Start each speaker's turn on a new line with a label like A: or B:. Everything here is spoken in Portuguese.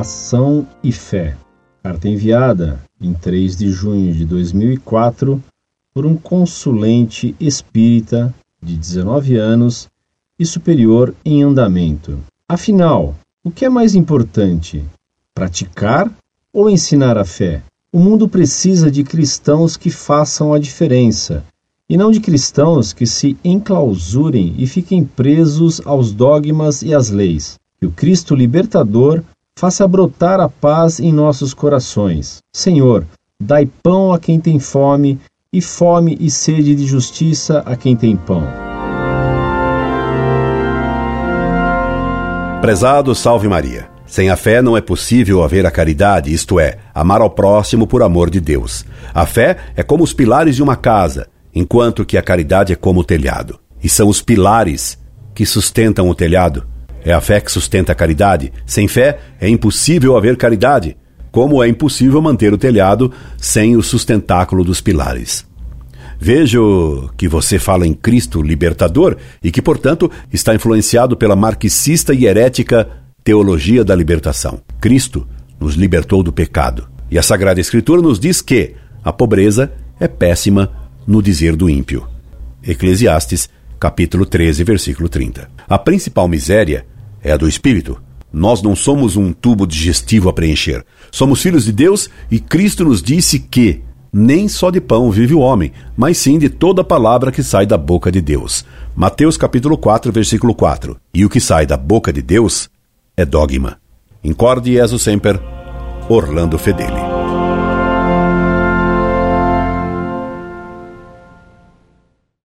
A: Libertação e Fé. Carta enviada em 3 de junho de 2004 por um consulente espírita de 19 anos e superior em andamento. Afinal, o que é mais importante, praticar ou ensinar a fé? O mundo precisa de cristãos que façam a diferença e não de cristãos que se enclausurem e fiquem presos aos dogmas e às leis. Que o Cristo libertador faça brotar a paz em nossos corações. Senhor, dai pão a quem tem fome e fome e sede de justiça a quem tem pão.
B: Prezado Salve Maria. Sem a fé não é possível haver a caridade, isto é, amar ao próximo por amor de Deus. A fé é como os pilares de uma casa, enquanto que a caridade é como o telhado. E são os pilares que sustentam o telhado. É a fé que sustenta a caridade. Sem fé é impossível haver caridade, como é impossível manter o telhado sem o sustentáculo dos pilares. Vejo que você fala em Cristo libertador e que, portanto, está influenciado pela marxista e herética teologia da libertação. Cristo nos libertou do pecado. E a Sagrada Escritura nos diz que a pobreza é péssima no dizer do ímpio. Eclesiastes, capítulo 13, versículo 30. A principal miséria é a do espírito. Nós não somos um tubo digestivo a preencher. Somos filhos de Deus e Cristo nos disse que nem só de pão vive o homem, mas sim de toda palavra que sai da boca de Deus. Mateus capítulo 4, versículo 4. E o que sai da boca de Deus é dogma. Incorde Jesus Semper, Orlando Fedeli.